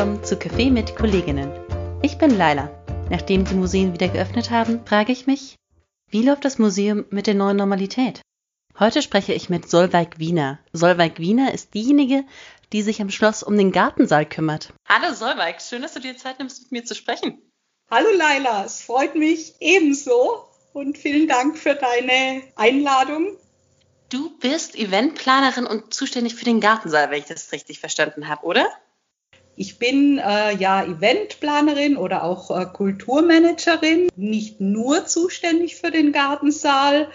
willkommen zu Café mit Kolleginnen. Ich bin Laila. Nachdem die Museen wieder geöffnet haben, frage ich mich, wie läuft das Museum mit der neuen Normalität? Heute spreche ich mit Solveig Wiener. Solveig Wiener ist diejenige, die sich am Schloss um den Gartensaal kümmert. Hallo Solveig, schön, dass du dir Zeit nimmst, mit mir zu sprechen. Hallo Laila, es freut mich ebenso und vielen Dank für deine Einladung. Du bist Eventplanerin und zuständig für den Gartensaal, wenn ich das richtig verstanden habe, oder? Ich bin äh, ja Eventplanerin oder auch äh, Kulturmanagerin, nicht nur zuständig für den Gartensaal.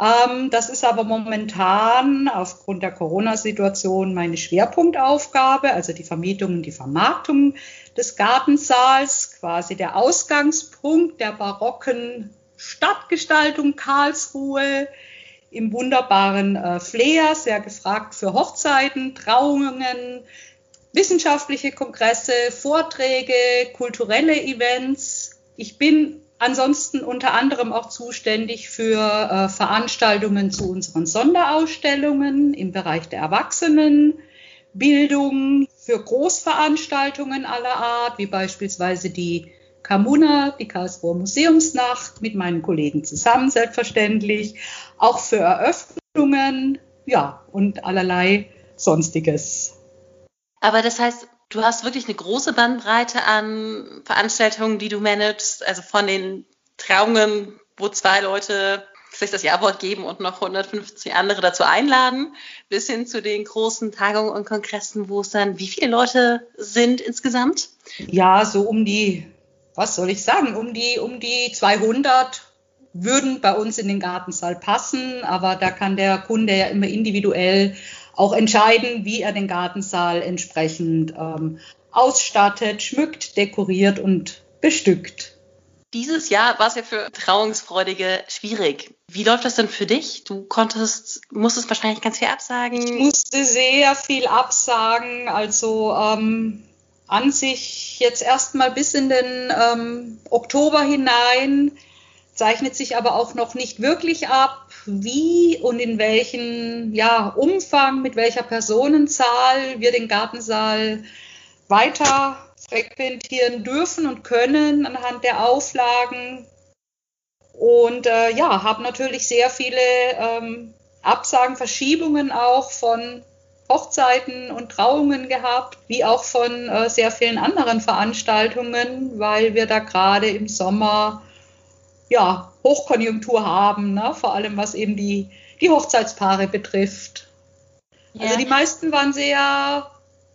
Ähm, das ist aber momentan aufgrund der Corona-Situation meine Schwerpunktaufgabe, also die Vermietung und die Vermarktung des Gartensaals, quasi der Ausgangspunkt der barocken Stadtgestaltung Karlsruhe im wunderbaren äh, Flair, sehr gefragt für Hochzeiten, Trauungen, wissenschaftliche Kongresse, Vorträge, kulturelle Events. Ich bin ansonsten unter anderem auch zuständig für äh, Veranstaltungen zu unseren Sonderausstellungen im Bereich der Erwachsenenbildung, für Großveranstaltungen aller Art, wie beispielsweise die Kamuna, die Karlsruher Museumsnacht, mit meinen Kollegen zusammen selbstverständlich, auch für Eröffnungen, ja, und allerlei Sonstiges. Aber das heißt, du hast wirklich eine große Bandbreite an Veranstaltungen, die du managst, also von den Trauungen, wo zwei Leute sich das Ja-Wort geben und noch 150 andere dazu einladen, bis hin zu den großen Tagungen und Kongressen, wo es dann, wie viele Leute sind insgesamt? Ja, so um die, was soll ich sagen, um die, um die 200 würden bei uns in den Gartensaal passen, aber da kann der Kunde ja immer individuell auch entscheiden, wie er den Gartensaal entsprechend ähm, ausstattet, schmückt, dekoriert und bestückt. Dieses Jahr war es ja für Trauungsfreudige schwierig. Wie läuft das denn für dich? Du konntest, musstest wahrscheinlich ganz viel absagen. Ich musste sehr viel absagen. Also ähm, an sich jetzt erstmal bis in den ähm, Oktober hinein zeichnet sich aber auch noch nicht wirklich ab, wie und in welchem ja, Umfang, mit welcher Personenzahl wir den Gartensaal weiter frequentieren dürfen und können anhand der Auflagen. Und äh, ja, habe natürlich sehr viele ähm, Absagen, Verschiebungen auch von Hochzeiten und Trauungen gehabt, wie auch von äh, sehr vielen anderen Veranstaltungen, weil wir da gerade im Sommer ja, Hochkonjunktur haben, ne? vor allem was eben die, die Hochzeitspaare betrifft. Ja. Also die meisten waren sehr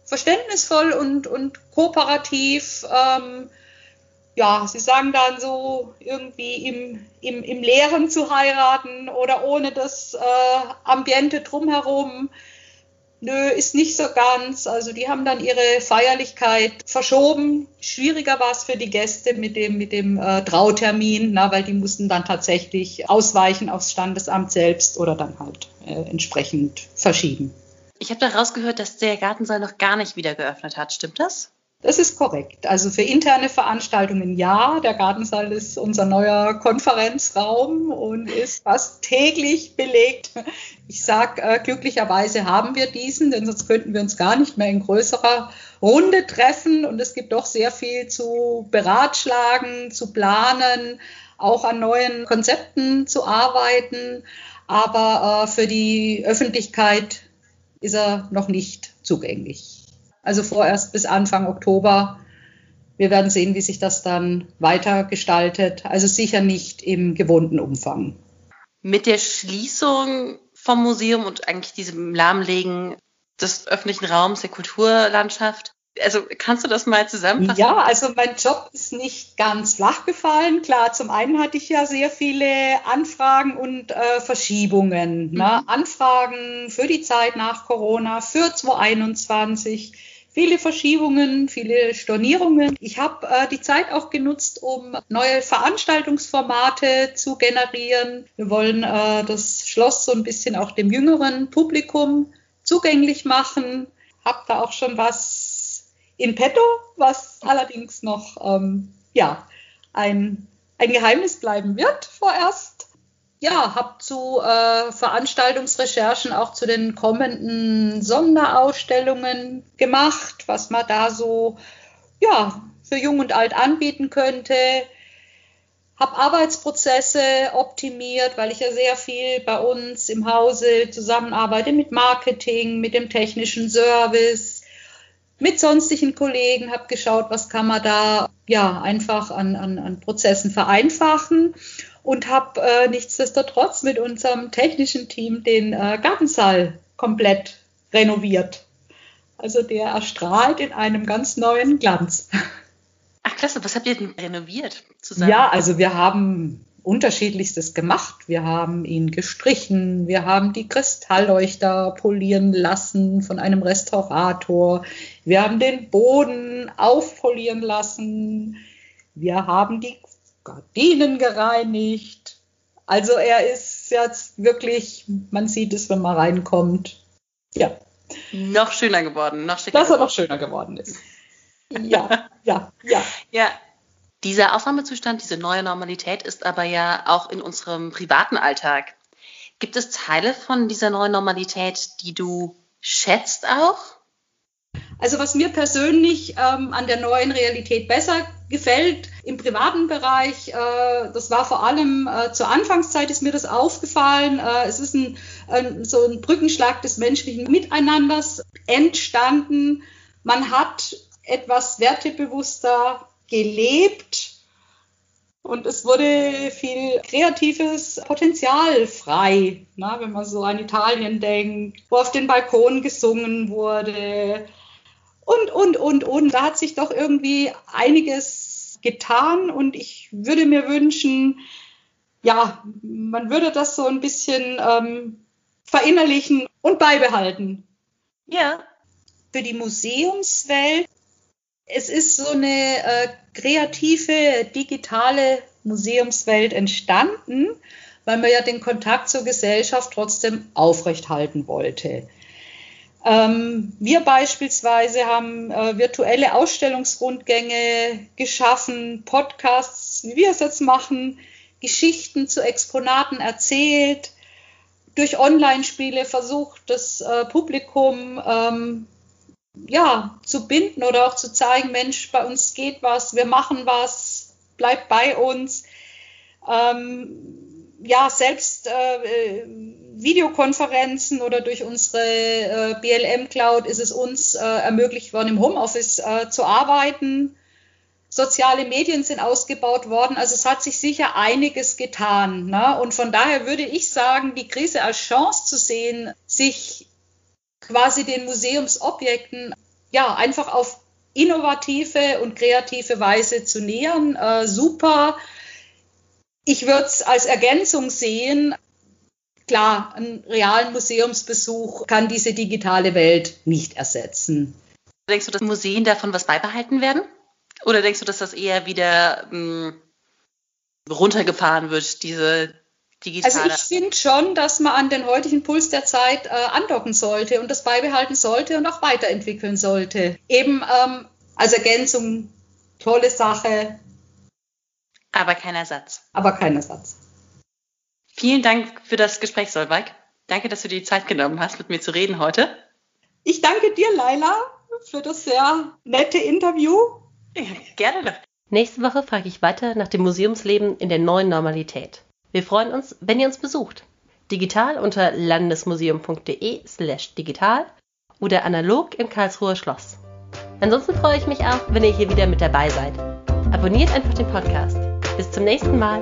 verständnisvoll und, und kooperativ. Ähm, ja, sie sagen dann so irgendwie im, im, im Leeren zu heiraten oder ohne das äh, Ambiente drumherum nö, ist nicht so ganz. Also die haben dann ihre Feierlichkeit verschoben. Schwieriger war es für die Gäste mit dem, mit dem äh, Trautermin, na, weil die mussten dann tatsächlich ausweichen aufs Standesamt selbst oder dann halt äh, entsprechend verschieben. Ich habe da rausgehört, dass der Gartensaal noch gar nicht wieder geöffnet hat. Stimmt das? Das ist korrekt. Also für interne Veranstaltungen ja. Der Gartensaal ist unser neuer Konferenzraum und ist fast täglich belegt. Ich sage, äh, glücklicherweise haben wir diesen, denn sonst könnten wir uns gar nicht mehr in größerer Runde treffen. Und es gibt doch sehr viel zu beratschlagen, zu planen, auch an neuen Konzepten zu arbeiten. Aber äh, für die Öffentlichkeit ist er noch nicht zugänglich. Also vorerst bis Anfang Oktober. Wir werden sehen, wie sich das dann weiter gestaltet. Also sicher nicht im gewohnten Umfang. Mit der Schließung vom Museum und eigentlich diesem Lahmlegen des öffentlichen Raums, der Kulturlandschaft, also kannst du das mal zusammenfassen? Ja, also mein Job ist nicht ganz flach gefallen. Klar, zum einen hatte ich ja sehr viele Anfragen und äh, Verschiebungen. Ne? Mhm. Ne? Anfragen für die Zeit nach Corona, für 2021 viele Verschiebungen, viele Stornierungen. Ich habe äh, die Zeit auch genutzt, um neue Veranstaltungsformate zu generieren. Wir wollen äh, das Schloss so ein bisschen auch dem jüngeren Publikum zugänglich machen. Hab da auch schon was in petto, was allerdings noch ähm, ja ein, ein Geheimnis bleiben wird vorerst ja, habe zu äh, Veranstaltungsrecherchen auch zu den kommenden Sonderausstellungen gemacht, was man da so ja, für Jung und Alt anbieten könnte. Habe Arbeitsprozesse optimiert, weil ich ja sehr viel bei uns im Hause zusammenarbeite mit Marketing, mit dem technischen Service, mit sonstigen Kollegen, habe geschaut, was kann man da ja einfach an, an, an Prozessen vereinfachen und habe äh, nichtsdestotrotz mit unserem technischen Team den äh, Gartensaal komplett renoviert. Also der erstrahlt in einem ganz neuen Glanz. Ach klasse, was habt ihr denn renoviert zusammen? Ja, also wir haben unterschiedlichstes gemacht. Wir haben ihn gestrichen, wir haben die Kristallleuchter polieren lassen von einem Restaurator, wir haben den Boden aufpolieren lassen, wir haben die Gardinen gereinigt. Also er ist jetzt wirklich, man sieht es, wenn man reinkommt. Ja. Noch schöner geworden, noch schicker. Dass er noch schöner geworden ist. Ja, ja, ja. Ja. Dieser Ausnahmezustand, diese neue Normalität ist aber ja auch in unserem privaten Alltag. Gibt es Teile von dieser neuen Normalität, die du schätzt auch? Also was mir persönlich ähm, an der neuen Realität besser gefällt im privaten Bereich, äh, das war vor allem äh, zur Anfangszeit ist mir das aufgefallen. Äh, es ist ein, ein, so ein Brückenschlag des menschlichen Miteinanders entstanden. Man hat etwas wertebewusster gelebt und es wurde viel kreatives Potenzial frei, na, wenn man so an Italien denkt, wo auf den Balkonen gesungen wurde und, und, und, und. Da hat sich doch irgendwie einiges getan und ich würde mir wünschen, ja, man würde das so ein bisschen ähm, verinnerlichen und beibehalten. Ja. Für die Museumswelt es ist so eine äh, kreative, digitale Museumswelt entstanden, weil man ja den Kontakt zur Gesellschaft trotzdem aufrechthalten wollte. Ähm, wir beispielsweise haben äh, virtuelle Ausstellungsrundgänge geschaffen, Podcasts, wie wir es jetzt machen, Geschichten zu Exponaten erzählt, durch Online-Spiele versucht, das äh, Publikum ähm, ja, zu binden oder auch zu zeigen, Mensch, bei uns geht was, wir machen was, bleibt bei uns. Ähm, ja, selbst äh, Videokonferenzen oder durch unsere äh, BLM Cloud ist es uns äh, ermöglicht worden, im Homeoffice äh, zu arbeiten. Soziale Medien sind ausgebaut worden. Also es hat sich sicher einiges getan. Ne? Und von daher würde ich sagen, die Krise als Chance zu sehen, sich quasi den Museumsobjekten ja einfach auf innovative und kreative Weise zu nähern. Äh, super. Ich würde es als Ergänzung sehen. Klar, einen realen Museumsbesuch kann diese digitale Welt nicht ersetzen. Denkst du, dass Museen davon was beibehalten werden? Oder denkst du, dass das eher wieder mh, hm, runtergefahren wird, diese digitale. Also ich finde schon, dass man an den heutigen Puls der Zeit äh, andocken sollte und das beibehalten sollte und auch weiterentwickeln sollte. Eben ähm, als Ergänzung, tolle Sache. Aber kein Ersatz. Aber kein Ersatz. Vielen Dank für das Gespräch, Solveig. Danke, dass du dir die Zeit genommen hast, mit mir zu reden heute. Ich danke dir, Laila, für das sehr nette Interview. Ja, gerne. Nächste Woche frage ich weiter nach dem Museumsleben in der neuen Normalität. Wir freuen uns, wenn ihr uns besucht. Digital unter landesmuseum.de slash digital oder analog im Karlsruher Schloss. Ansonsten freue ich mich auch, wenn ihr hier wieder mit dabei seid. Abonniert einfach den Podcast. Bis zum nächsten Mal.